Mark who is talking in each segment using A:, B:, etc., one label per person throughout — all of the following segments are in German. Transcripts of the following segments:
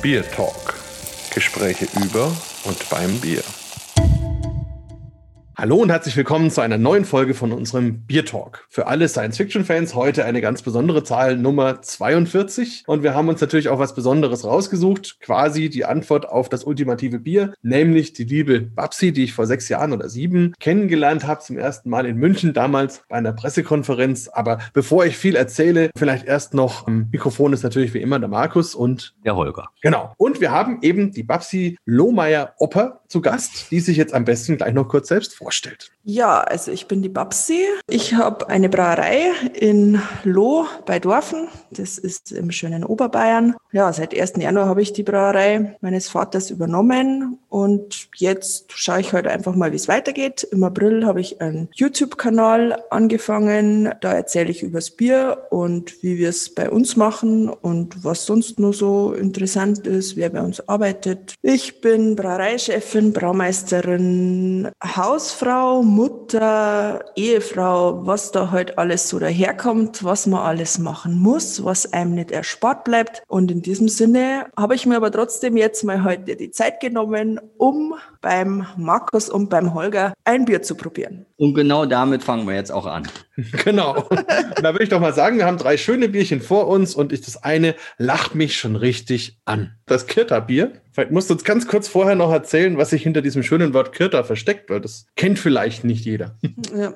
A: Bier Talk. Gespräche über und beim Bier. Hallo und herzlich willkommen zu einer neuen Folge von unserem Bier Talk. Für alle Science-Fiction-Fans heute eine ganz besondere Zahl, Nummer 42. Und wir haben uns natürlich auch was Besonderes rausgesucht, quasi die Antwort auf das ultimative Bier, nämlich die liebe Babsi, die ich vor sechs Jahren oder sieben kennengelernt habe, zum ersten Mal in München, damals bei einer Pressekonferenz. Aber bevor ich viel erzähle, vielleicht erst noch, am Mikrofon ist natürlich wie immer der Markus und
B: der Holger.
A: Genau. Und wir haben eben die Babsi Lohmeier-Opper zu Gast, die sich jetzt am besten gleich noch kurz selbst vorstellt vorstellt.
C: Ja, also ich bin die Babsi. Ich habe eine Brauerei in Loh bei Dorfen. Das ist im schönen Oberbayern. Ja, seit 1. Januar habe ich die Brauerei meines Vaters übernommen und jetzt schaue ich halt einfach mal, wie es weitergeht. Im April habe ich einen YouTube-Kanal angefangen. Da erzähle ich übers Bier und wie wir es bei uns machen und was sonst nur so interessant ist, wer bei uns arbeitet. Ich bin Brauereichefin, Braumeisterin, Haus Hausfrau, Mutter, Ehefrau, was da halt alles so daherkommt, was man alles machen muss, was einem nicht erspart bleibt. Und in diesem Sinne habe ich mir aber trotzdem jetzt mal heute die Zeit genommen, um beim Markus und beim Holger ein Bier zu probieren.
B: Und genau damit fangen wir jetzt auch an.
A: genau. Und da würde ich doch mal sagen, wir haben drei schöne Bierchen vor uns und ich, das eine lacht mich schon richtig an. Das Kirta-Bier. Vielleicht musst du uns ganz kurz vorher noch erzählen, was sich hinter diesem schönen Wort Kirta versteckt, weil das kennt vielleicht nicht jeder.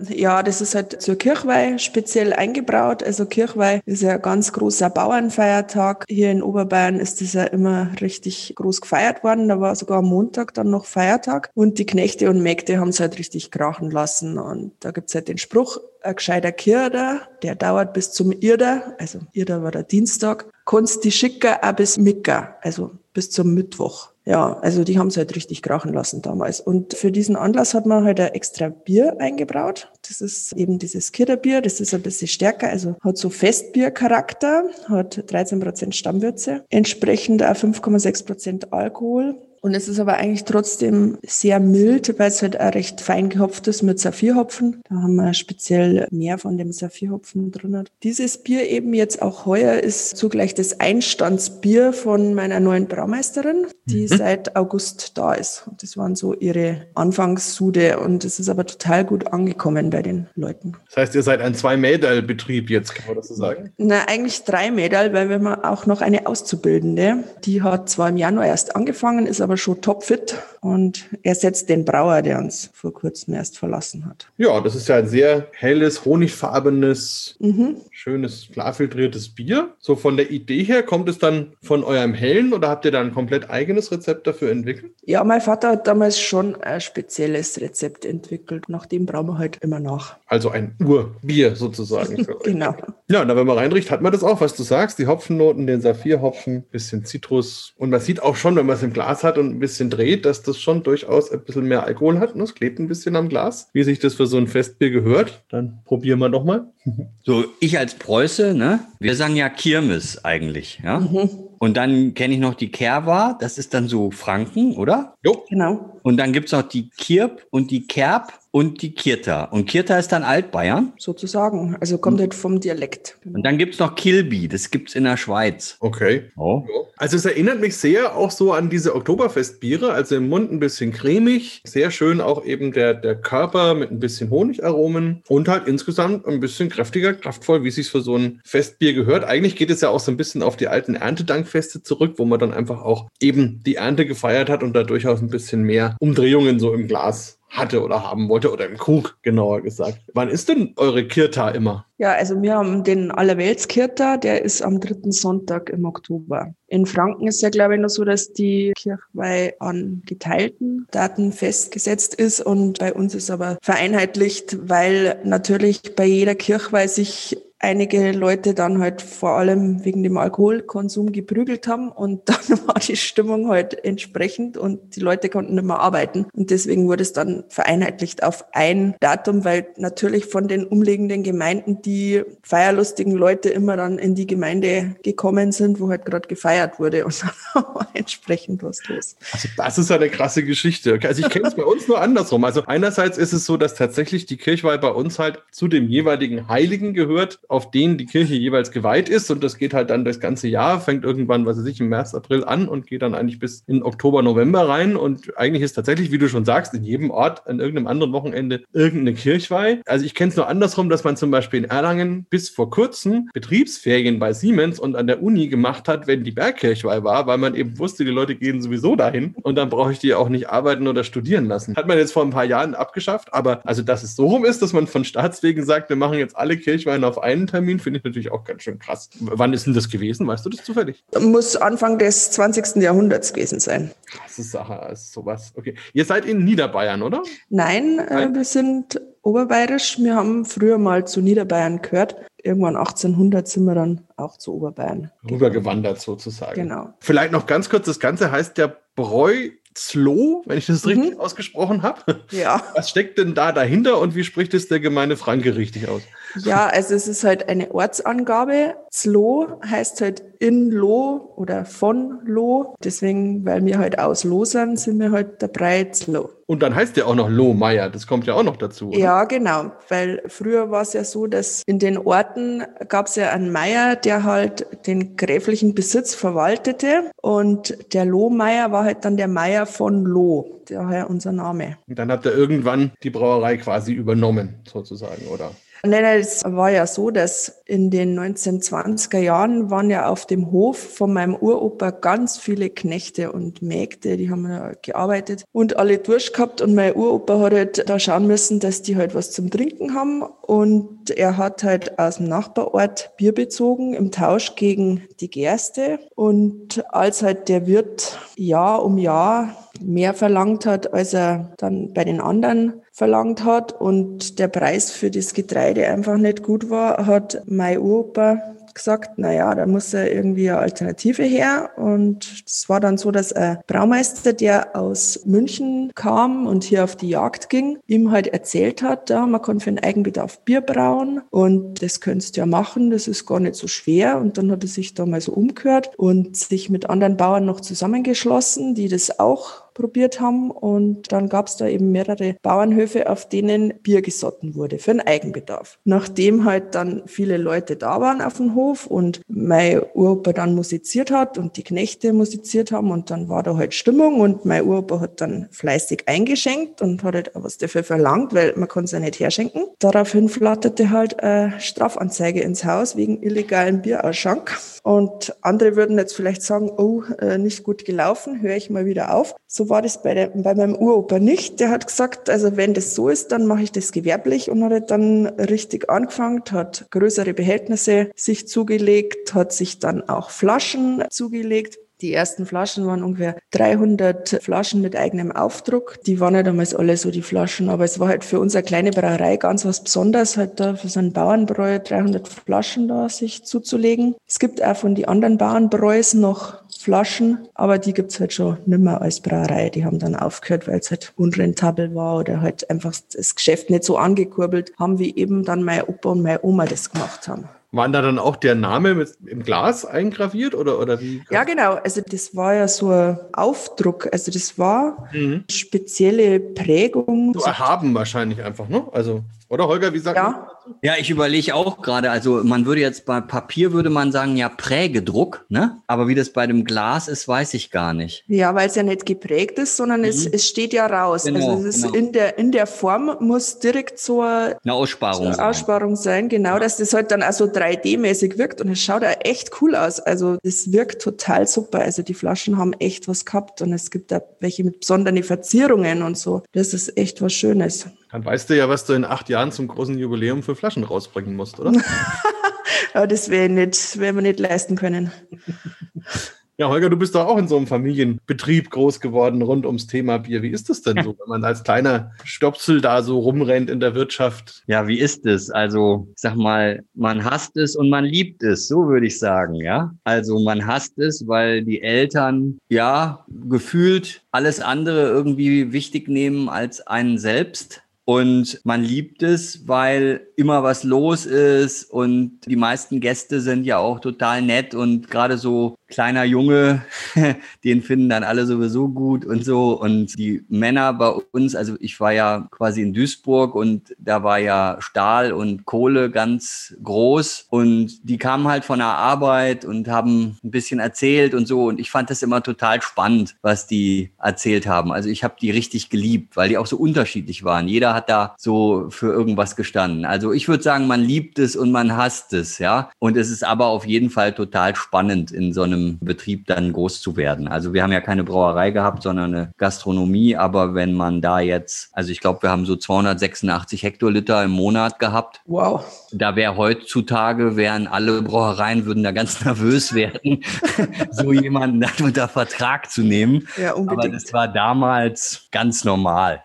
C: Ja, das ist halt zur Kirchweih speziell eingebraut. Also Kirchweih ist ja ein ganz großer Bauernfeiertag. Hier in Oberbayern ist das ja immer richtig groß gefeiert worden. Da war sogar am Montag dann noch Feiertag. Und die Knechte und Mägde haben es halt richtig krachen lassen. Und da gibt's halt den Spruch, ein gescheiter Kirder, der dauert bis zum Irder, also Irder war der Dienstag, kannst die schicken auch bis Micker, also bis zum Mittwoch. Ja, also die haben es halt richtig krachen lassen damals. Und für diesen Anlass hat man halt ein extra Bier eingebraut. Das ist eben dieses Kirderbier, das ist ein bisschen stärker, also hat so Festbiercharakter, hat 13 Prozent Stammwürze, entsprechend auch 5,6 Prozent Alkohol und es ist aber eigentlich trotzdem sehr mild, weil es halt auch recht fein gehopft ist mit Saphirhopfen. Da haben wir speziell mehr von dem Saphirhopfen drin. Dieses Bier eben jetzt auch heuer ist zugleich das Einstandsbier von meiner neuen Braumeisterin, die mhm. seit August da ist. Und das waren so ihre Anfangssude und es ist aber total gut angekommen bei den Leuten.
A: Das heißt, ihr seid ein Zwei-Mädel-Betrieb jetzt, kann man das so sagen?
C: Na, eigentlich drei Mädel, weil wir haben auch noch eine Auszubildende, die hat zwar im Januar erst angefangen, ist aber aber schon topfit und ersetzt den Brauer, der uns vor kurzem erst verlassen hat.
A: Ja, das ist ja ein sehr helles, honigfarbenes, mhm. schönes, klarfiltriertes Bier. So von der Idee her, kommt es dann von eurem Hellen oder habt ihr da ein komplett eigenes Rezept dafür entwickelt?
C: Ja, mein Vater hat damals schon ein spezielles Rezept entwickelt. Nach dem brauchen wir halt immer nach.
A: Also ein Urbier sozusagen.
C: genau.
A: Ja, und wenn man reinriecht, hat man das auch, was du sagst. Die Hopfennoten, den Saphirhopfen, bisschen Zitrus. Und man sieht auch schon, wenn man es im Glas hat und ein bisschen dreht, dass das schon durchaus ein bisschen mehr Alkohol hat. Ne? Es klebt ein bisschen am Glas, wie sich das für so ein Festbier gehört. Dann probieren wir noch mal.
B: So, ich als Preuße, ne? Wir sagen ja Kirmes eigentlich, ja? Mhm. Und dann kenne ich noch die Kerwa, das ist dann so Franken, oder?
C: Jo. Genau.
B: Und dann gibt es noch die Kirp und die Kerb und die Kirta. Und Kirta ist dann Altbayern?
C: Sozusagen. Also kommt halt vom Dialekt.
B: Und dann gibt es noch Kilby, das gibt es in der Schweiz.
A: Okay. Oh. Also es erinnert mich sehr auch so an diese Oktoberfestbiere, also im Mund ein bisschen cremig, sehr schön auch eben der, der Körper mit ein bisschen Honigaromen und halt insgesamt ein bisschen kräftiger, kraftvoll, wie es sich für so ein Festbier gehört. Eigentlich geht es ja auch so ein bisschen auf die alten Erntedankfeste zurück, wo man dann einfach auch eben die Ernte gefeiert hat und da durchaus ein bisschen mehr Umdrehungen so im Glas hatte oder haben wollte oder im Krug, genauer gesagt. Wann ist denn eure Kirta immer?
C: Ja, also wir haben den Allerweltskirta, der ist am dritten Sonntag im Oktober. In Franken ist ja, glaube ich, noch so, dass die Kirchweih an geteilten Daten festgesetzt ist und bei uns ist aber vereinheitlicht, weil natürlich bei jeder Kirchweih sich einige Leute dann halt vor allem wegen dem Alkoholkonsum geprügelt haben und dann war die Stimmung halt entsprechend und die Leute konnten nicht mehr arbeiten und deswegen wurde es dann vereinheitlicht auf ein Datum, weil natürlich von den umliegenden Gemeinden die feierlustigen Leute immer dann in die Gemeinde gekommen sind, wo halt gerade gefeiert wurde und dann war entsprechend was los.
A: Also das ist eine krasse Geschichte. Also ich kenne es bei uns nur andersrum. Also einerseits ist es so, dass tatsächlich die Kirchweih bei uns halt zu dem jeweiligen Heiligen gehört auf den die Kirche jeweils geweiht ist. Und das geht halt dann das ganze Jahr, fängt irgendwann, was weiß ich, im März, April an und geht dann eigentlich bis in Oktober, November rein. Und eigentlich ist tatsächlich, wie du schon sagst, in jedem Ort an irgendeinem anderen Wochenende irgendeine Kirchweih. Also ich kenne es nur andersrum, dass man zum Beispiel in Erlangen bis vor kurzem Betriebsferien bei Siemens und an der Uni gemacht hat, wenn die Bergkirchweih war, weil man eben wusste, die Leute gehen sowieso dahin und dann brauche ich die auch nicht arbeiten oder studieren lassen. Hat man jetzt vor ein paar Jahren abgeschafft, aber also dass es so rum ist, dass man von Staatswegen sagt, wir machen jetzt alle Kirchweihen auf einen Termin, finde ich natürlich auch ganz schön krass. Wann ist denn das gewesen? Weißt du das zufällig?
C: Muss Anfang des 20. Jahrhunderts gewesen sein.
A: Krasse Sache, also sowas. Okay. Ihr seid in Niederbayern, oder?
C: Nein, äh, wir sind oberbayerisch. Wir haben früher mal zu Niederbayern gehört. Irgendwann 1800 sind wir dann auch zu Oberbayern.
A: Rübergewandert sozusagen.
C: Genau.
A: Vielleicht noch ganz kurz, das Ganze heißt ja Bräu Zlo, wenn ich das richtig mhm. ausgesprochen habe.
C: Ja.
A: Was steckt denn da dahinter und wie spricht es der gemeine Franke richtig aus?
C: Ja, also es ist halt eine Ortsangabe. Zlo heißt halt in Lo oder von Lo. Deswegen, weil wir halt aus Lo sind, sind wir halt der Brei Zlo.
A: Und dann heißt der auch noch Lohmeier, das kommt ja auch noch dazu. Oder?
C: Ja, genau, weil früher war es ja so, dass in den Orten gab es ja einen Meier, der halt den gräflichen Besitz verwaltete und der Lohmeier war halt dann der Meier von Loh, daher unser Name.
A: Und dann hat er irgendwann die Brauerei quasi übernommen, sozusagen, oder?
C: Nein, nein, es war ja so, dass in den 1920er Jahren waren ja auf dem Hof von meinem Uropa ganz viele Knechte und Mägde, die haben ja gearbeitet und alle durch gehabt. Und mein Uropa hat halt da schauen müssen, dass die halt was zum Trinken haben. Und er hat halt aus dem Nachbarort Bier bezogen im Tausch gegen die Gerste. Und als halt der Wirt Jahr um Jahr mehr verlangt hat, als er dann bei den anderen verlangt hat und der Preis für das Getreide einfach nicht gut war, hat mein Opa gesagt, na ja, da muss ja irgendwie eine Alternative her. Und es war dann so, dass ein Braumeister, der aus München kam und hier auf die Jagd ging, ihm halt erzählt hat, ja, man kann für den Eigenbedarf Bier brauen und das könntest du ja machen, das ist gar nicht so schwer. Und dann hat er sich da mal so umgehört und sich mit anderen Bauern noch zusammengeschlossen, die das auch probiert haben. Und dann gab es da eben mehrere Bauernhöfe, auf denen Bier gesotten wurde für den Eigenbedarf. Nachdem halt dann viele Leute da waren auf dem Hof und mein Uropa dann musiziert hat und die Knechte musiziert haben und dann war da halt Stimmung und mein Uropa hat dann fleißig eingeschenkt und hat halt auch was dafür verlangt, weil man kann es ja nicht herschenken. Daraufhin flatterte halt eine Strafanzeige ins Haus wegen illegalen Bierausschank. Und andere würden jetzt vielleicht sagen, oh, äh, nicht gut gelaufen, höre ich mal wieder auf. So war das bei, der, bei meinem Uropa nicht. Der hat gesagt, also wenn das so ist, dann mache ich das gewerblich und hat dann richtig angefangen, hat größere Behältnisse sich zugelegt, hat sich dann auch Flaschen zugelegt. Die ersten Flaschen waren ungefähr 300 Flaschen mit eigenem Aufdruck. Die waren ja damals alle so die Flaschen, aber es war halt für unsere kleine Brauerei ganz was Besonderes, halt da für so einen Bauernbräu 300 Flaschen da sich zuzulegen. Es gibt auch von den anderen Bauernbräus noch Flaschen, aber die gibt's halt schon nimmer als Brauerei. Die haben dann aufgehört, weil es halt unrentabel war oder halt einfach das Geschäft nicht so angekurbelt haben, wie eben dann mein Opa und meine Oma das gemacht haben.
A: Waren da dann auch der Name mit, im Glas eingraviert oder, oder wie?
C: Ja, genau. Also das war ja so ein Aufdruck. Also das war mhm. spezielle Prägung.
A: So erhaben wahrscheinlich einfach, ne? Also, oder Holger, wie sagt
C: ja.
A: man?
B: Ja, ich überlege auch gerade, also man würde jetzt bei Papier würde man sagen, ja, Prägedruck, ne? Aber wie das bei dem Glas ist, weiß ich gar nicht.
C: Ja, weil es ja nicht geprägt ist, sondern mhm. es, es steht ja raus. Genau, also es ist genau. in, der, in der Form muss direkt so eine,
B: eine Aussparung,
C: so eine sein. Aussparung sein, genau, dass das halt dann auch so 3D-mäßig wirkt und es schaut auch echt cool aus. Also das wirkt total super. Also die Flaschen haben echt was gehabt und es gibt da welche mit besonderen Verzierungen und so. Das ist echt was Schönes.
A: Dann weißt du ja, was du in acht Jahren zum großen Jubiläum für Flaschen rausbringen musst, oder?
C: ja, das wäre nicht, werden wir nicht leisten können.
A: Ja, Holger, du bist doch auch in so einem Familienbetrieb groß geworden rund ums Thema Bier. Wie ist das denn so, wenn man als kleiner Stopsel da so rumrennt in der Wirtschaft?
B: Ja, wie ist es? Also, ich sag mal, man hasst es und man liebt es, so würde ich sagen, ja. Also, man hasst es, weil die Eltern, ja, gefühlt alles andere irgendwie wichtig nehmen als einen selbst. Und man liebt es, weil immer was los ist und die meisten Gäste sind ja auch total nett und gerade so kleiner Junge, den finden dann alle sowieso gut und so. Und die Männer bei uns, also ich war ja quasi in Duisburg und da war ja Stahl und Kohle ganz groß und die kamen halt von der Arbeit und haben ein bisschen erzählt und so. Und ich fand das immer total spannend, was die erzählt haben. Also ich habe die richtig geliebt, weil die auch so unterschiedlich waren. Jeder hat da so für irgendwas gestanden. Also ich würde sagen, man liebt es und man hasst es, ja. Und es ist aber auf jeden Fall total spannend, in so einem Betrieb dann groß zu werden. Also wir haben ja keine Brauerei gehabt, sondern eine Gastronomie. Aber wenn man da jetzt, also ich glaube, wir haben so 286 Hektoliter im Monat gehabt.
C: Wow.
B: Da wäre heutzutage, wären alle Brauereien, würden da ganz nervös werden, so jemanden dann unter Vertrag zu nehmen. Ja, unbedingt. Aber das war damals ganz normal.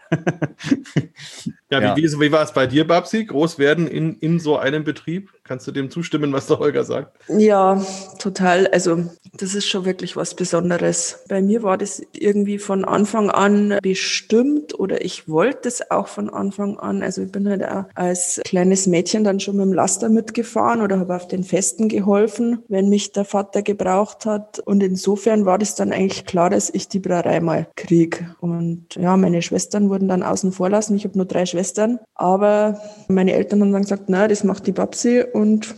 A: Ja, ja. Wie, wie, wie war es bei dir, Babsi? Groß werden in, in so einem Betrieb? Kannst du dem zustimmen, was der Holger sagt?
C: Ja, total. Also, das ist schon wirklich was Besonderes. Bei mir war das irgendwie von Anfang an bestimmt oder ich wollte es auch von Anfang an. Also, ich bin halt auch als kleines Mädchen dann schon mit dem Laster mitgefahren oder habe auf den Festen geholfen, wenn mich der Vater gebraucht hat. Und insofern war das dann eigentlich klar, dass ich die Brauerei mal kriege. Und ja, meine Schwestern wurden dann außen vor lassen. Ich habe nur drei Schwestern. Aber meine Eltern haben dann gesagt, na, das macht die Babsi und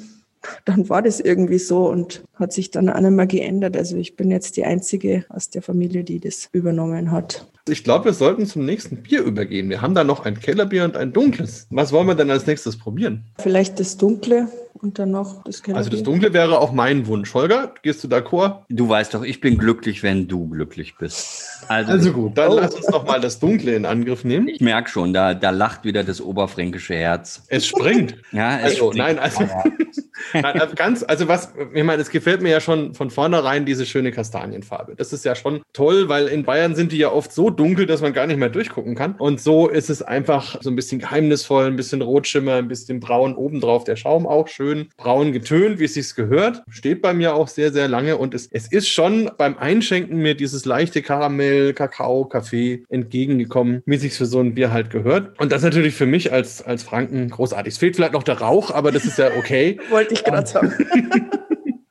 C: dann war das irgendwie so und hat sich dann auch nicht mehr geändert. Also ich bin jetzt die Einzige aus der Familie, die das übernommen hat.
A: Ich glaube, wir sollten zum nächsten Bier übergehen. Wir haben da noch ein Kellerbier und ein dunkles. Was wollen wir denn als nächstes probieren?
C: Vielleicht das dunkle und dann noch
A: das Kellerbier. Also das dunkle wäre auch mein Wunsch. Holger, gehst du d'accord?
B: Du weißt doch, ich bin glücklich, wenn du glücklich bist.
A: Also, also gut, dann oh. lass uns noch mal das Dunkle in Angriff nehmen.
B: Ich merke schon, da, da lacht wieder das oberfränkische Herz.
A: Es springt.
B: ja,
A: es also,
B: springt.
A: Nein, also, nein, also ganz, also was, ich meine, es gefällt mir ja schon von vornherein diese schöne Kastanienfarbe. Das ist ja schon toll, weil in Bayern sind die ja oft so dunkel, dass man gar nicht mehr durchgucken kann. Und so ist es einfach so ein bisschen geheimnisvoll, ein bisschen Rotschimmer, ein bisschen braun obendrauf. Der Schaum auch schön braun getönt, wie es sich gehört. Steht bei mir auch sehr, sehr lange. Und es, es ist schon beim Einschenken mir dieses leichte Karamell, Kakao, Kaffee entgegengekommen, wie sich für so ein Bier halt gehört. Und das natürlich für mich als, als Franken großartig. Es fehlt vielleicht noch der Rauch, aber das ist ja okay.
C: Wollte ich gerade sagen.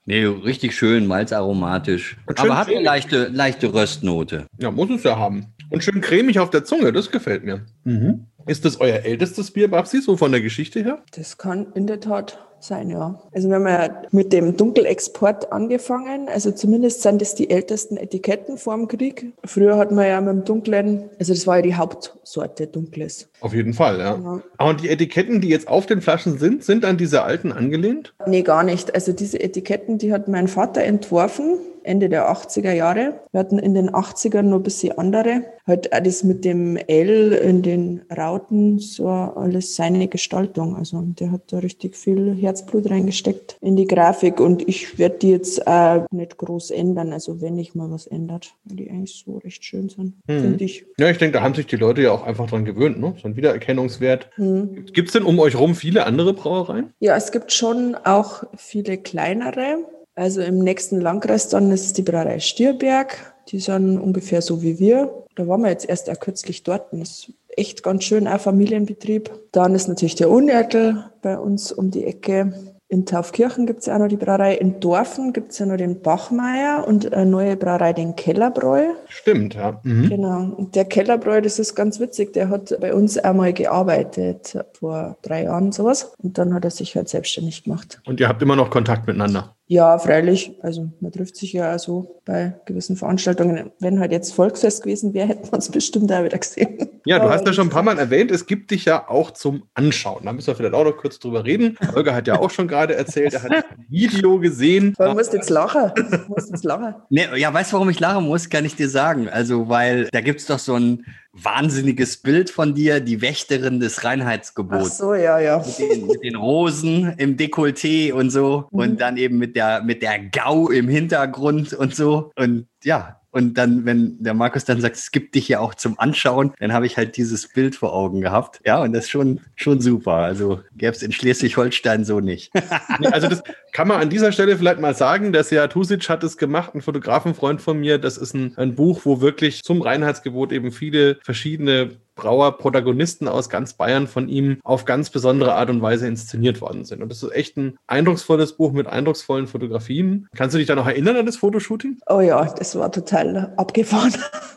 B: Nee, richtig schön, malzaromatisch. Aber hat eine leichte, leichte Röstnote.
A: Ja, muss es ja haben. Und schön cremig auf der Zunge, das gefällt mir. Mhm. Ist das euer ältestes Bier, Babsi, so von der Geschichte her?
C: Das kann in der Tat sein, ja. Also wir haben ja mit dem Dunkelexport angefangen. Also zumindest sind das die ältesten Etiketten vor dem Krieg. Früher hat man ja mit dem Dunklen, also das war ja die Hauptsorte Dunkles.
A: Auf jeden Fall, ja. ja. Und die Etiketten, die jetzt auf den Flaschen sind, sind an diese alten angelehnt?
C: Nee, gar nicht. Also diese Etiketten, die hat mein Vater entworfen. Ende der 80er Jahre. Wir hatten in den 80ern noch ein bisschen andere. Halt auch das mit dem L in den Rauten, so alles seine Gestaltung. Also der hat da richtig viel Herzblut reingesteckt in die Grafik und ich werde die jetzt auch nicht groß ändern. Also wenn ich mal was ändert, weil die eigentlich so recht schön sind, mhm. finde ich.
A: Ja, ich denke, da haben sich die Leute ja auch einfach dran gewöhnt, ne? So ein Wiedererkennungswert. Mhm. Gibt es denn um euch rum viele andere Brauereien?
C: Ja, es gibt schon auch viele kleinere. Also im nächsten Landkreis dann ist die Brauerei Stierberg. Die sind ungefähr so wie wir. Da waren wir jetzt erst auch kürzlich dort. Das ist echt ganz schön, auch Familienbetrieb. Dann ist natürlich der Unertel bei uns um die Ecke. In Taufkirchen gibt es ja auch noch die Brauerei. In Dorfen gibt es ja noch den Bachmeier und eine neue Brauerei, den Kellerbräu.
A: Stimmt, ja.
C: Mhm. Genau. Und der Kellerbräu, das ist ganz witzig, der hat bei uns einmal gearbeitet, vor drei Jahren sowas. Und dann hat er sich halt selbstständig gemacht.
A: Und ihr habt immer noch Kontakt miteinander?
C: Ja, freilich. Also man trifft sich ja auch so bei gewissen Veranstaltungen. Wenn halt jetzt Volksfest gewesen wäre, hätten wir uns bestimmt auch wieder gesehen.
A: Ja, du hast ja schon ein paar Mal erwähnt, es gibt dich ja auch zum Anschauen. Da müssen wir vielleicht auch noch kurz drüber reden. Holger hat ja auch schon gerade erzählt, er hat ein Video gesehen.
C: Du musst jetzt lachen. Du musst jetzt lachen.
B: Nee, ja, weißt du, warum ich lachen muss? Kann ich dir sagen. Also, weil da gibt es doch so ein wahnsinniges Bild von dir, die Wächterin des Reinheitsgebots. Ach
C: so, ja, ja.
B: Mit den, mit den Rosen im Dekolleté und so mhm. und dann eben mit der, mit der Gau im Hintergrund und so. Und ja, und dann, wenn der Markus dann sagt, es gibt dich ja auch zum Anschauen, dann habe ich halt dieses Bild vor Augen gehabt. Ja, und das ist schon, schon super. Also gäbe es in Schleswig-Holstein so nicht.
A: also das kann man an dieser Stelle vielleicht mal sagen. Der Seat Tusic hat es gemacht, ein Fotografenfreund von mir. Das ist ein, ein Buch, wo wirklich zum Reinheitsgebot eben viele verschiedene Brauer-Protagonisten aus ganz Bayern von ihm auf ganz besondere Art und Weise inszeniert worden sind. Und das ist echt ein eindrucksvolles Buch mit eindrucksvollen Fotografien. Kannst du dich da noch erinnern an das Fotoshooting?
C: Oh ja, das war total abgefahren.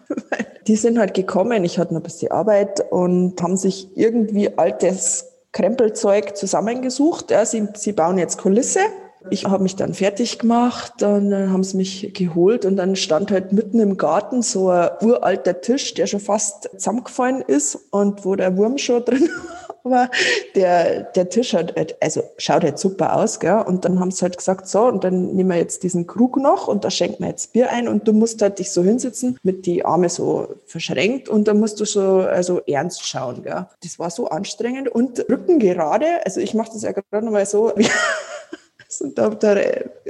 C: die sind halt gekommen, ich hatte noch ein bisschen Arbeit und haben sich irgendwie altes Krempelzeug zusammengesucht. Ja, sie, sie bauen jetzt Kulisse ich habe mich dann fertig gemacht, dann haben sie mich geholt und dann stand halt mitten im Garten so ein uralter Tisch, der schon fast zusammengefallen ist und wo der Wurm schon drin war. Der, der Tisch hat, halt, also schaut halt super aus, gell? Und dann haben sie halt gesagt, so, und dann nehmen wir jetzt diesen Krug noch und da schenken wir jetzt Bier ein und du musst halt dich so hinsitzen mit die Arme so verschränkt und dann musst du so also ernst schauen, gell? Das war so anstrengend und Rücken gerade, also ich mache das ja gerade nochmal so, und da, da,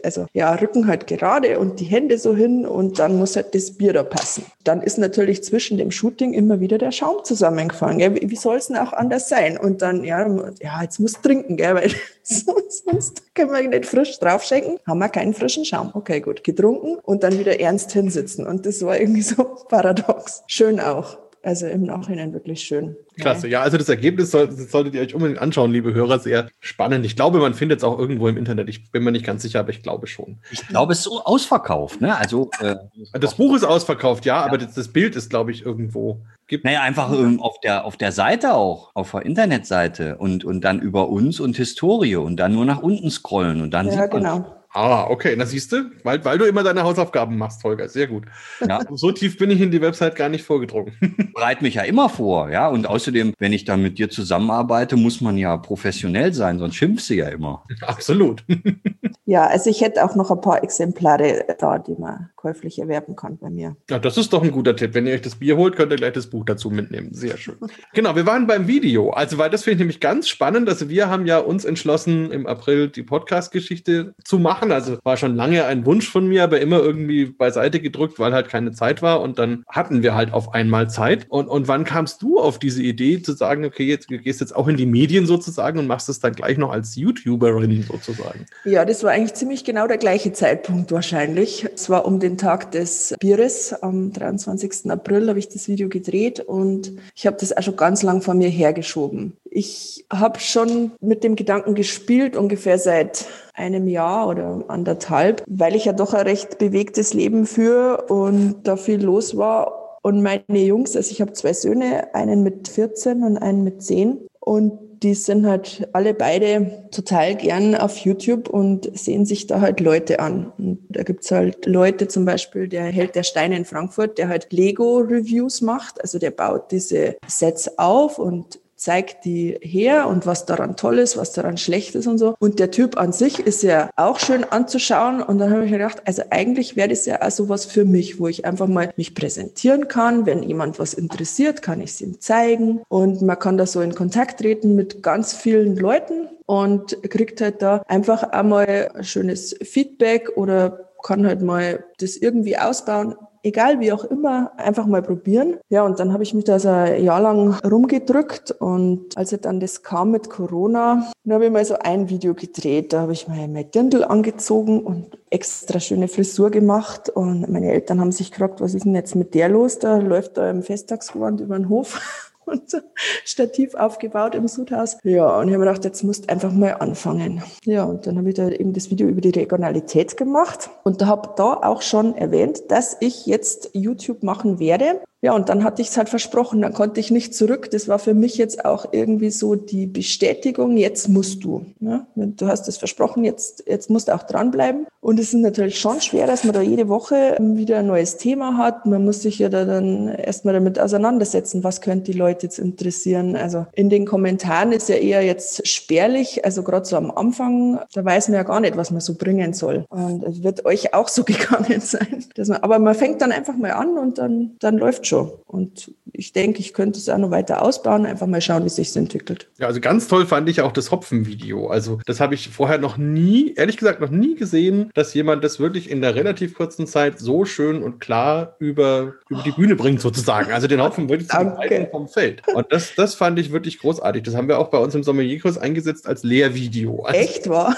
C: also ja, Rücken halt gerade und die Hände so hin und dann muss halt das Bier da passen. Dann ist natürlich zwischen dem Shooting immer wieder der Schaum zusammengefallen. Gell? Wie, wie soll es denn auch anders sein? Und dann, ja, ja jetzt muss trinken, gell? weil sonst können wir nicht frisch draufschenken. Haben wir keinen frischen Schaum. Okay, gut, getrunken und dann wieder ernst hinsitzen. Und das war irgendwie so paradox. Schön auch. Also im Nachhinein wirklich schön.
A: Klasse, ja, also das Ergebnis soll, solltet ihr euch unbedingt anschauen, liebe Hörer, sehr spannend. Ich glaube, man findet es auch irgendwo im Internet. Ich bin mir nicht ganz sicher, aber ich glaube schon.
B: Ich glaube, es ist so ausverkauft, ne? Also
A: äh, das Buch ist ausverkauft, ja, ja. aber das, das, Bild ist, glaube ich, irgendwo.
B: Gibt naja, einfach ähm, auf, der, auf der Seite auch, auf der Internetseite und, und dann über uns und Historie und dann nur nach unten scrollen und dann
C: ja, sieht man. Genau.
A: Ah, okay, na siehst du, weil, weil du immer deine Hausaufgaben machst, Holger, sehr gut. Ja. So tief bin ich in die Website gar nicht vorgedrungen.
B: Bereit mich ja immer vor, ja, und außerdem, wenn ich dann mit dir zusammenarbeite, muss man ja professionell sein, sonst schimpfst du ja immer.
A: Absolut.
C: Ja, also ich hätte auch noch ein paar Exemplare da, die man käuflich erwerben kann bei mir.
A: Ja, das ist doch ein guter Tipp. Wenn ihr euch das Bier holt, könnt ihr gleich das Buch dazu mitnehmen. Sehr schön. genau, wir waren beim Video. Also, weil das finde ich nämlich ganz spannend. Also, wir haben ja uns entschlossen, im April die Podcast-Geschichte zu machen. Also, war schon lange ein Wunsch von mir, aber immer irgendwie beiseite gedrückt, weil halt keine Zeit war. Und dann hatten wir halt auf einmal Zeit. Und, und wann kamst du auf diese Idee zu sagen, okay, jetzt du gehst jetzt auch in die Medien sozusagen und machst es dann gleich noch als YouTuberin sozusagen?
C: Ja, das war eigentlich ziemlich genau der gleiche Zeitpunkt wahrscheinlich. Es war um den Tag des Bieres. Am 23. April habe ich das Video gedreht und ich habe das auch schon ganz lang vor mir hergeschoben. Ich habe schon mit dem Gedanken gespielt, ungefähr seit einem Jahr oder anderthalb, weil ich ja doch ein recht bewegtes Leben führe und da viel los war. Und meine Jungs, also ich habe zwei Söhne, einen mit 14 und einen mit 10. Und die sind halt alle beide total gern auf YouTube und sehen sich da halt Leute an. Und da gibt's halt Leute, zum Beispiel der Held der Steine in Frankfurt, der halt Lego-Reviews macht. Also der baut diese Sets auf und zeigt die her und was daran toll ist, was daran schlecht ist und so. Und der Typ an sich ist ja auch schön anzuschauen. Und dann habe ich mir gedacht, also eigentlich wäre das ja auch sowas für mich, wo ich einfach mal mich präsentieren kann. Wenn jemand was interessiert, kann ich es ihm zeigen. Und man kann da so in Kontakt treten mit ganz vielen Leuten und kriegt halt da einfach einmal ein schönes Feedback oder kann halt mal das irgendwie ausbauen egal wie auch immer, einfach mal probieren. Ja, und dann habe ich mich da so ein Jahr lang rumgedrückt und als dann das kam mit Corona, dann habe ich mal so ein Video gedreht. Da habe ich mal mein Dirndl angezogen und extra schöne Frisur gemacht und meine Eltern haben sich gefragt, was ist denn jetzt mit der los? Da läuft da im Festtagsgewand über den Hof. und Stativ aufgebaut im Sudhaus. Ja, und ich habe mir gedacht, jetzt musst du einfach mal anfangen. Ja, und dann habe ich da eben das Video über die Regionalität gemacht und habe da auch schon erwähnt, dass ich jetzt YouTube machen werde. Ja, und dann hatte ich es halt versprochen, dann konnte ich nicht zurück. Das war für mich jetzt auch irgendwie so die Bestätigung, jetzt musst du. Ne? Du hast es versprochen, jetzt, jetzt musst du auch dranbleiben. Und es ist natürlich schon schwer, dass man da jede Woche wieder ein neues Thema hat. Man muss sich ja da dann erstmal damit auseinandersetzen, was könnte die Leute jetzt interessieren. Also in den Kommentaren ist ja eher jetzt spärlich, also gerade so am Anfang, da weiß man ja gar nicht, was man so bringen soll. Und es wird euch auch so gegangen sein. Man, aber man fängt dann einfach mal an und dann, dann läuft schon. Und ich denke, ich könnte es auch noch weiter ausbauen, einfach mal schauen, wie sich es entwickelt.
A: Ja, also ganz toll fand ich auch das Hopfen-Video. Also das habe ich vorher noch nie, ehrlich gesagt, noch nie gesehen, dass jemand das wirklich in der relativ kurzen Zeit so schön und klar über, über die Bühne bringt, sozusagen. Also den Hopfen wirklich zu den vom Feld. Und das, das fand ich wirklich großartig. Das haben wir auch bei uns im Sommelierkurs eingesetzt als Lehrvideo. Also,
C: Echt wahr?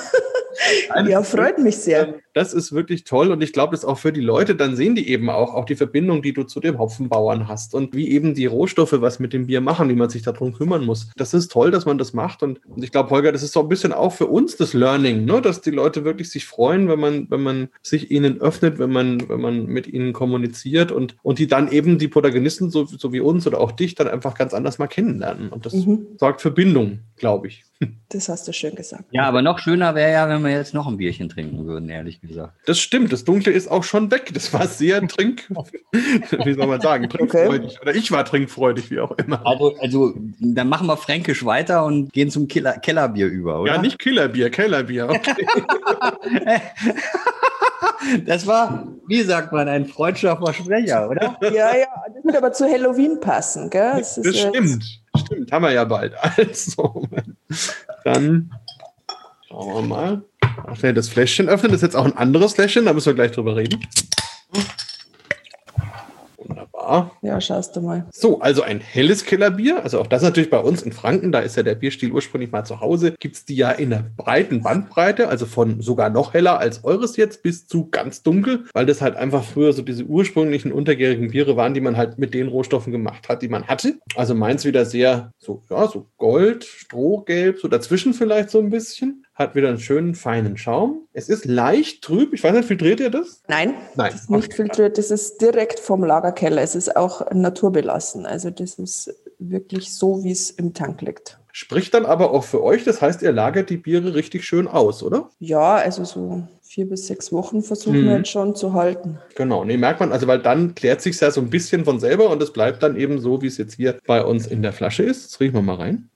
C: Ja, freut mich sehr.
A: Ähm, das ist wirklich toll und ich glaube, das auch für die Leute, dann sehen die eben auch, auch die Verbindung, die du zu dem Hopfenbauern hast und wie eben die Rohstoffe was mit dem Bier machen, wie man sich darum kümmern muss. Das ist toll, dass man das macht und, und ich glaube, Holger, das ist so ein bisschen auch für uns das Learning, ne? dass die Leute wirklich sich freuen, wenn man, wenn man sich ihnen öffnet, wenn man, wenn man mit ihnen kommuniziert und, und die dann eben die Protagonisten, so, so wie uns oder auch dich, dann einfach ganz anders mal kennenlernen und das mhm. sorgt für Bindung, glaube ich.
C: Das hast du schön gesagt.
B: Ja, aber noch schöner wäre ja, wenn wir jetzt noch ein Bierchen trinken würden, ehrlich gesagt.
A: Das stimmt, das Dunkle ist auch schon weg. Das war sehr trink, wie soll man sagen, trinkfreudig. Okay. Oder ich war trinkfreudig, wie auch immer.
B: Also, also dann machen wir fränkisch weiter und gehen zum Killer, Kellerbier über, oder?
A: Ja, nicht Killerbier, Kellerbier. Okay.
B: Das war, wie sagt man, ein freudscher Versprecher, oder?
C: Ja, ja, das wird aber zu Halloween passen, gell?
A: Das, das stimmt, stimmt, haben wir ja bald. Also, dann schauen wir mal. Ach, das Fläschchen öffnen, das ist jetzt auch ein anderes Fläschchen, da müssen wir gleich drüber reden. Wunderbar.
C: Ja, schaust du mal.
A: So, also ein helles Kellerbier. Also auch das natürlich bei uns in Franken, da ist ja der Bierstil ursprünglich mal zu Hause, gibt es die ja in einer breiten Bandbreite, also von sogar noch heller als eures jetzt bis zu ganz dunkel, weil das halt einfach früher so diese ursprünglichen untergärigen Biere waren, die man halt mit den Rohstoffen gemacht hat, die man hatte. Also meins wieder sehr so, ja, so Gold, Strohgelb, so dazwischen vielleicht so ein bisschen hat wieder einen schönen, feinen Schaum. Es ist leicht trüb. Ich weiß nicht, filtriert ihr das?
C: Nein, Nein. Das ist nicht okay. filtriert. Das ist direkt vom Lagerkeller. Es ist auch naturbelassen. Also das ist wirklich so, wie es im Tank liegt.
A: Spricht dann aber auch für euch, das heißt, ihr lagert die Biere richtig schön aus, oder?
C: Ja, also so vier bis sechs Wochen versuchen mhm. wir jetzt schon zu halten.
A: Genau, nee, merkt man, also weil dann klärt sich ja so ein bisschen von selber und es bleibt dann eben so, wie es jetzt hier bei uns in der Flasche ist. Jetzt riechen wir mal rein.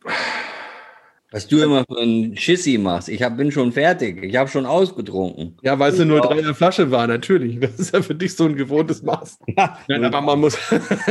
B: Was du immer für ein Schissi machst. Ich hab, bin schon fertig. Ich habe schon ausgetrunken.
A: Ja, weil es nur drei in der Flasche war, natürlich. Das ist ja für dich so ein gewohntes Maß. Ja, aber man muss.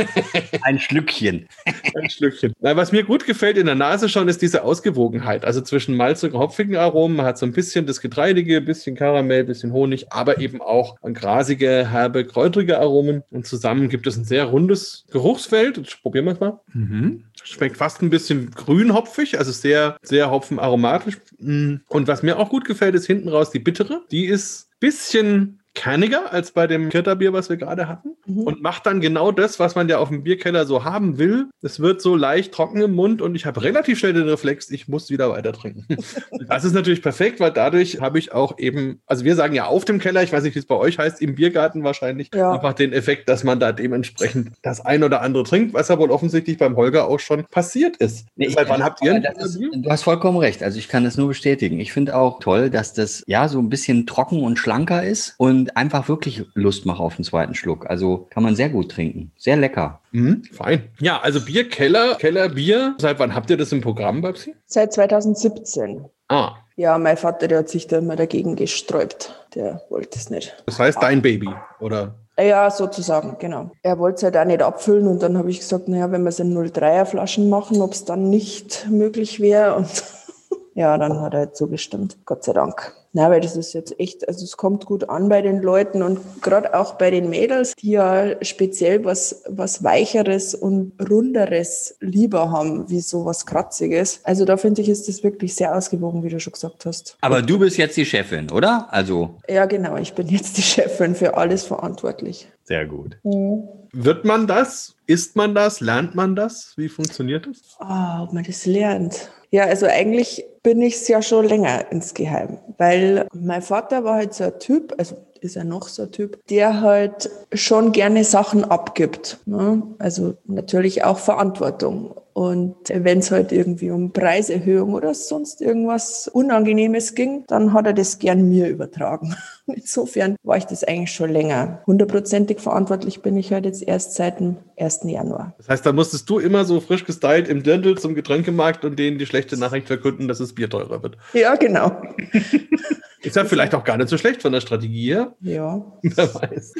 B: ein Schlückchen.
A: ein Schlückchen. Na, was mir gut gefällt in der Nase schon, ist diese Ausgewogenheit. Also zwischen Malz und hopfigen Aromen. Man hat so ein bisschen das Getreidige, ein bisschen Karamell, ein bisschen Honig, aber eben auch grasige, herbe, kräutrige Aromen. Und zusammen gibt es ein sehr rundes Geruchsfeld. Jetzt probieren wir es mal. Mhm. Schmeckt fast ein bisschen grünhopfig, also sehr sehr hopfenaromatisch. Mm. Und was mir auch gut gefällt, ist hinten raus die bittere. Die ist ein bisschen kerniger als bei dem Kirterbier, was wir gerade hatten. Mhm. Und macht dann genau das, was man ja auf dem Bierkeller so haben will. Es wird so leicht trocken im Mund und ich habe relativ schnell den Reflex, ich muss wieder weiter trinken. das ist natürlich perfekt, weil dadurch habe ich auch eben, also wir sagen ja auf dem Keller, ich weiß nicht, wie es bei euch heißt, im Biergarten wahrscheinlich, ja. einfach den Effekt, dass man da dementsprechend das ein oder andere trinkt, was ja wohl offensichtlich beim Holger auch schon passiert ist.
B: Nee, Seit wann habt ihr ein ist, Du hast vollkommen recht. Also ich kann das nur bestätigen. Ich finde auch toll, dass das ja so ein bisschen trocken und schlanker ist und einfach wirklich Lust macht auf den zweiten Schluck. Also kann man sehr gut trinken. Sehr lecker.
A: Mhm, fein. Ja, also Bier, Keller, Keller, Bier. Seit wann habt ihr das im Programm, Babsi?
C: Seit 2017.
A: Ah.
C: Ja, mein Vater, der hat sich da immer dagegen gesträubt. Der wollte es nicht.
A: Das heißt dein Baby, oder?
C: Ja, sozusagen, genau. Er wollte es halt auch nicht abfüllen und dann habe ich gesagt, naja, wenn wir es in 03er Flaschen machen, ob es dann nicht möglich wäre. Und ja, dann hat er halt zugestimmt. Gott sei Dank. Na, weil das ist jetzt echt, also es kommt gut an bei den Leuten und gerade auch bei den Mädels, die ja speziell was, was Weicheres und Runderes lieber haben, wie so was Kratziges. Also da finde ich, ist das wirklich sehr ausgewogen, wie du schon gesagt hast.
B: Aber du bist jetzt die Chefin, oder? Also.
C: Ja, genau. Ich bin jetzt die Chefin für alles verantwortlich.
B: Sehr gut. Mhm.
A: Wird man das? Ist man das? Lernt man das? Wie funktioniert das?
C: Oh, ob man das lernt. Ja, also eigentlich bin ich es ja schon länger insgeheim, weil mein Vater war halt so ein Typ, also ist er noch so ein Typ, der halt schon gerne Sachen abgibt. Ne? Also natürlich auch Verantwortung. Und wenn es halt irgendwie um Preiserhöhung oder sonst irgendwas Unangenehmes ging, dann hat er das gern mir übertragen. Insofern war ich das eigentlich schon länger. Hundertprozentig verantwortlich bin ich halt jetzt erst seit dem 1. Januar.
A: Das heißt, da musstest du immer so frisch gestylt im Dirndl zum Getränkemarkt und denen die schlechte Nachricht verkünden, dass das Bier teurer wird.
C: Ja, genau.
A: Ist ja vielleicht auch gar nicht so schlecht von der Strategie her.
C: Ja. Wer weiß.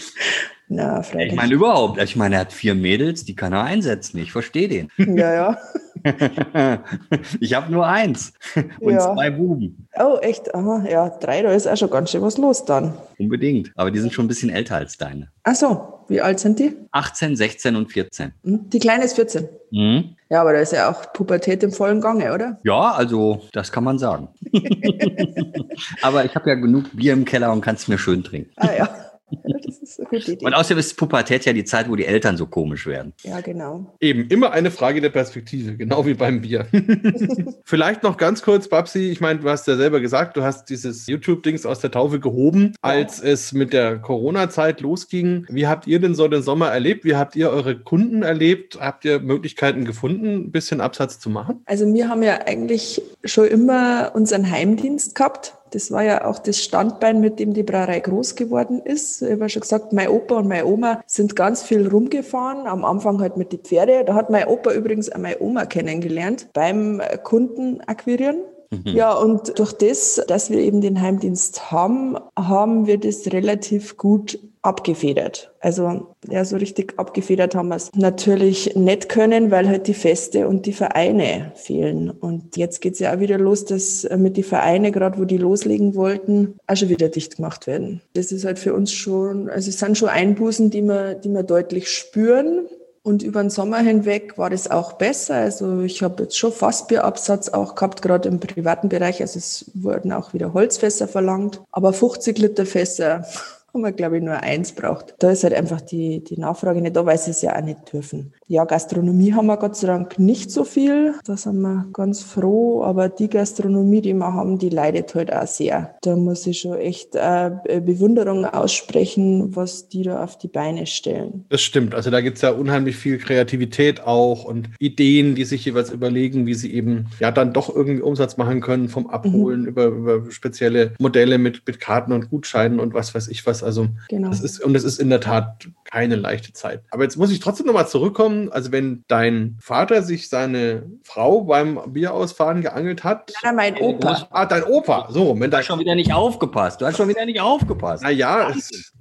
B: Na, Ich meine überhaupt. Ich meine, er hat vier Mädels, die kann er einsetzen. Ich verstehe den.
C: Ja, ja.
B: ich habe nur eins und ja. zwei Buben.
C: Oh, echt? Aha, ja, drei, da ist auch schon ganz schön was los dann.
B: Unbedingt. Aber die sind schon ein bisschen älter als deine.
C: Ach so. Wie alt sind die?
B: 18, 16 und 14.
C: Hm, Die Kleine ist 14.
B: Mhm.
C: Ja, aber da ist ja auch Pubertät im vollen Gange, oder?
B: Ja, also das kann man sagen. Aber ich habe ja genug Bier im Keller und kann es mir schön trinken.
C: Ah ja. Das ist eine gute Idee.
B: Und außerdem ist Pubertät ja die Zeit, wo die Eltern so komisch werden.
C: Ja, genau.
A: Eben, immer eine Frage der Perspektive, genau wie beim Bier. Vielleicht noch ganz kurz, Babsi, ich meine, du hast ja selber gesagt, du hast dieses YouTube-Dings aus der Taufe gehoben, als es mit der Corona-Zeit losging. Wie habt ihr denn so den Sommer erlebt? Wie habt ihr eure Kunden erlebt? Habt ihr Möglichkeiten gefunden, ein bisschen Absatz zu machen?
C: Also wir haben ja eigentlich schon immer unseren Heimdienst gehabt. Das war ja auch das Standbein, mit dem die Brauerei groß geworden ist. Ich habe schon gesagt, mein Opa und meine Oma sind ganz viel rumgefahren. Am Anfang halt mit den Pferde. Da hat mein Opa übrigens auch meine Oma kennengelernt beim Kunden akquirieren. Ja, und durch das, dass wir eben den Heimdienst haben, haben wir das relativ gut abgefedert. Also ja, so richtig abgefedert haben wir es natürlich nicht können, weil halt die Feste und die Vereine fehlen. Und jetzt geht's ja auch wieder los, dass mit die Vereine, gerade wo die loslegen wollten, auch schon wieder dicht gemacht werden. Das ist halt für uns schon, also es sind schon Einbußen, die wir, die wir deutlich spüren. Und über den Sommer hinweg war das auch besser. Also ich habe jetzt schon Fassbierabsatz auch gehabt, gerade im privaten Bereich. Also es wurden auch wieder Holzfässer verlangt. Aber 50 Liter Fässer haben wir, glaube ich, nur eins braucht. Da ist halt einfach die, die Nachfrage nicht da, weil sie es ja auch nicht dürfen. Ja, Gastronomie haben wir Gott sei Dank nicht so viel. Da sind wir ganz froh. Aber die Gastronomie, die wir haben, die leidet halt auch sehr. Da muss ich schon echt äh, Bewunderung aussprechen, was die da auf die Beine stellen.
A: Das stimmt. Also da gibt es ja unheimlich viel Kreativität auch und Ideen, die sich jeweils überlegen, wie sie eben ja dann doch irgendwie Umsatz machen können, vom Abholen über, über spezielle Modelle mit, mit Karten und Gutscheinen und was weiß ich was. Also
C: Genau.
A: das ist, und es ist in der Tat keine leichte Zeit. Aber jetzt muss ich trotzdem nochmal zurückkommen. Also wenn dein Vater sich seine Frau beim Bierausfahren geangelt hat.
C: Ja, mein Opa.
A: Ah, dein Opa. So, wenn
B: Du
A: dein,
B: hast schon wieder nicht aufgepasst. Du hast schon wieder nicht aufgepasst.
A: naja,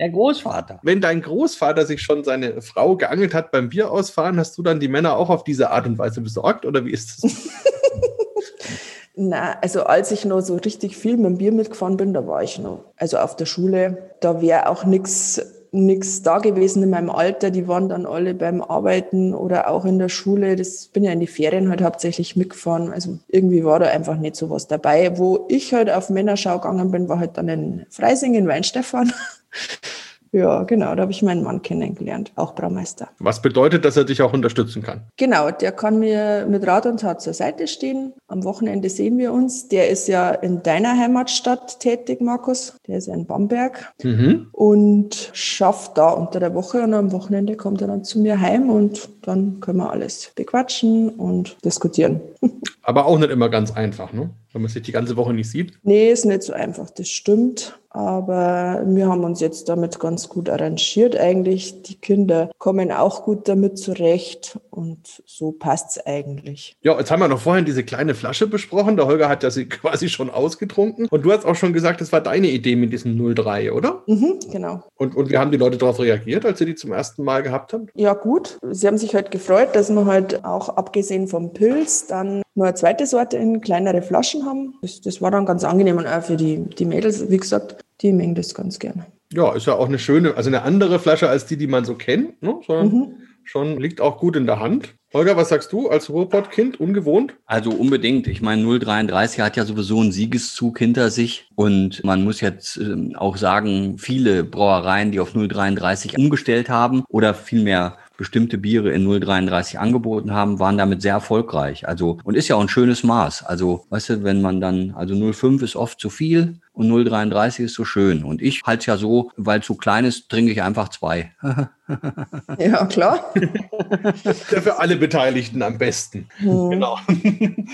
B: Der Großvater.
A: wenn dein Großvater sich schon seine Frau geangelt hat beim Bierausfahren, hast du dann die Männer auch auf diese Art und Weise besorgt oder wie ist das?
C: Na, also als ich noch so richtig viel mit dem Bier mitgefahren bin, da war ich noch, also auf der Schule, da wäre auch nix nix da gewesen in meinem Alter. Die waren dann alle beim Arbeiten oder auch in der Schule. Das bin ja in die Ferien halt hauptsächlich mitgefahren. Also irgendwie war da einfach nicht so was dabei. Wo ich halt auf Männerschau gegangen bin, war halt dann in Freising in Weinstefan. Ja, genau, da habe ich meinen Mann kennengelernt, auch Braumeister.
A: Was bedeutet, dass er dich auch unterstützen kann?
C: Genau, der kann mir mit Rat und Tat zur Seite stehen. Am Wochenende sehen wir uns. Der ist ja in deiner Heimatstadt tätig, Markus. Der ist ja in Bamberg
A: Mhm.
C: und schafft da unter der Woche und am Wochenende kommt er dann zu mir heim und dann können wir alles bequatschen und diskutieren.
A: Aber auch nicht immer ganz einfach, ne? Wenn man sich die ganze Woche nicht sieht.
C: Nee, ist nicht so einfach, das stimmt. Aber wir haben uns jetzt damit ganz gut arrangiert eigentlich. Die Kinder kommen auch gut damit zurecht und so passt's eigentlich.
A: Ja, jetzt haben wir noch vorhin diese kleine Flasche besprochen. Der Holger hat ja sie quasi schon ausgetrunken. Und du hast auch schon gesagt, das war deine Idee mit diesem 03, oder?
C: Mhm, genau.
A: Und, und wie haben die Leute darauf reagiert, als sie die zum ersten Mal gehabt haben?
C: Ja, gut. Sie haben sich halt gefreut, dass wir halt auch abgesehen vom Pilz dann nur eine zweite Sorte in kleinere Flaschen haben. Das, das war dann ganz angenehm und auch für die, die Mädels, wie gesagt, die mengen das ganz gerne.
A: Ja, ist ja auch eine schöne, also eine andere Flasche als die, die man so kennt, ne? sondern
C: Mhm.
A: schon liegt auch gut in der Hand. Holger, was sagst du als Ruhrpott-Kind? Ungewohnt?
B: Also unbedingt. Ich meine, 033 hat ja sowieso einen Siegeszug hinter sich. Und man muss jetzt ähm, auch sagen, viele Brauereien, die auf 033 umgestellt haben oder vielmehr bestimmte Biere in 033 angeboten haben, waren damit sehr erfolgreich. Also, und ist ja auch ein schönes Maß. Also, weißt du, wenn man dann, also 05 ist oft zu viel und 033 ist so schön. Und ich halte es ja so, weil so klein ist, trinke ich einfach zwei.
C: Ja, klar.
A: Das ist ja für alle Beteiligten am besten.
C: Hm.
A: Genau.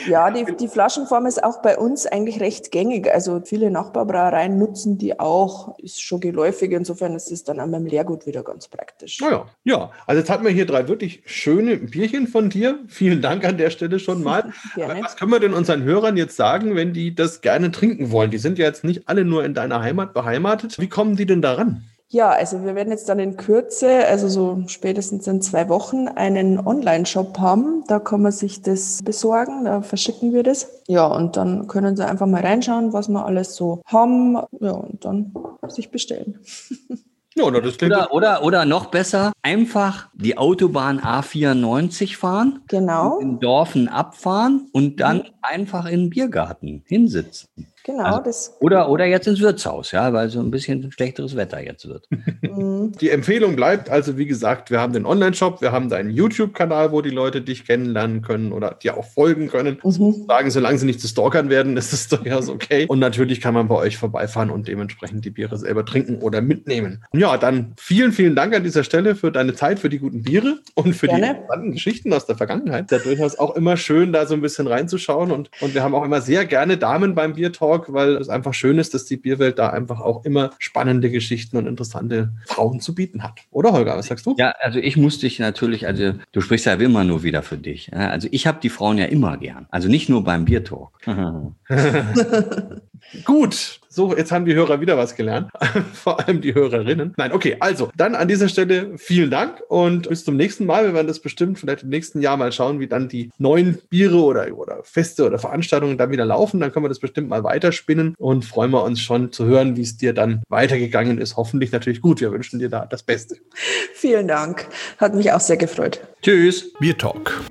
C: Ja, die, die Flaschenform ist auch bei uns eigentlich recht gängig. Also viele Nachbarbrauereien nutzen die auch, ist schon geläufig. Insofern ist es dann an meinem Lehrgut wieder ganz praktisch.
A: Naja, ja. Also jetzt hatten wir hier drei wirklich schöne Bierchen von dir. Vielen Dank an der Stelle schon mal. Was können wir denn unseren Hörern jetzt sagen, wenn die das gerne trinken wollen? Die sind ja jetzt nicht alle nur in deiner Heimat beheimatet. Wie kommen die denn daran?
C: Ja, also wir werden jetzt dann in Kürze, also so spätestens in zwei Wochen, einen Online-Shop haben. Da kann man sich das besorgen, da verschicken wir das. Ja, und dann können Sie einfach mal reinschauen, was wir alles so haben. Ja, und dann sich bestellen.
A: Ja, das klingt
B: Oder, oder, oder noch besser, einfach die Autobahn A94 fahren,
C: Genau,
B: in Dorfen abfahren und dann einfach in den Biergarten hinsitzen.
C: Genau,
B: Also-
C: das.
B: Oder, oder jetzt ins Wirtshaus, ja, weil so ein bisschen schlechteres Wetter jetzt wird.
C: mm,
A: Die Empfehlung bleibt also, wie gesagt, wir haben den Online-Shop, wir haben deinen YouTube-Kanal, wo die Leute dich kennenlernen können oder dir auch folgen können.
C: Mhm.
A: Sagen, solange sie nicht zu Stalkern werden, ist es durchaus okay. Und natürlich kann man bei euch vorbeifahren und dementsprechend die Biere selber trinken oder mitnehmen. Ja, dann vielen, vielen Dank an dieser Stelle für deine Zeit, für die guten Biere und für die
C: Gerne.
A: interessanten Geschichten aus der Vergangenheit. Ja, durchaus auch immer schön, da so ein bisschen reinzuschauen. Und, und wir haben auch immer sehr gerne Damen beim Biertalk, weil es einfach schön ist, dass die Bierwelt da einfach auch immer spannende Geschichten und interessante Frauen zu bieten hat. Oder Holger, was sagst du?
B: Ja, also ich muss dich natürlich, also du sprichst ja immer nur wieder für dich. ja. Also ich habe die Frauen ja immer gern. Also nicht nur beim Biertalk.
A: Gut, so, jetzt haben die Hörer wieder was gelernt. Vor allem die Hörerinnen. Nein, okay, also dann an dieser Stelle vielen Dank und bis zum nächsten Mal. Wir werden das bestimmt vielleicht im nächsten Jahr mal schauen, wie dann die neuen Biere oder, oder Feste oder Veranstaltungen dann wieder laufen. Dann können wir das bestimmt mal weiterspinnen und freuen wir uns schon zu hören, wie es dir dann weitergegangen ist. Hoffentlich natürlich gut. Wir wünschen dir da das Beste.
C: Vielen Dank. Hat mich auch sehr gefreut.
B: Tschüss.
A: Bier Talk,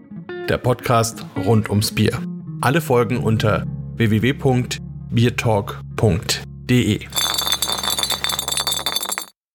A: der Podcast rund ums Bier. Alle Folgen unter www.biertalk.de.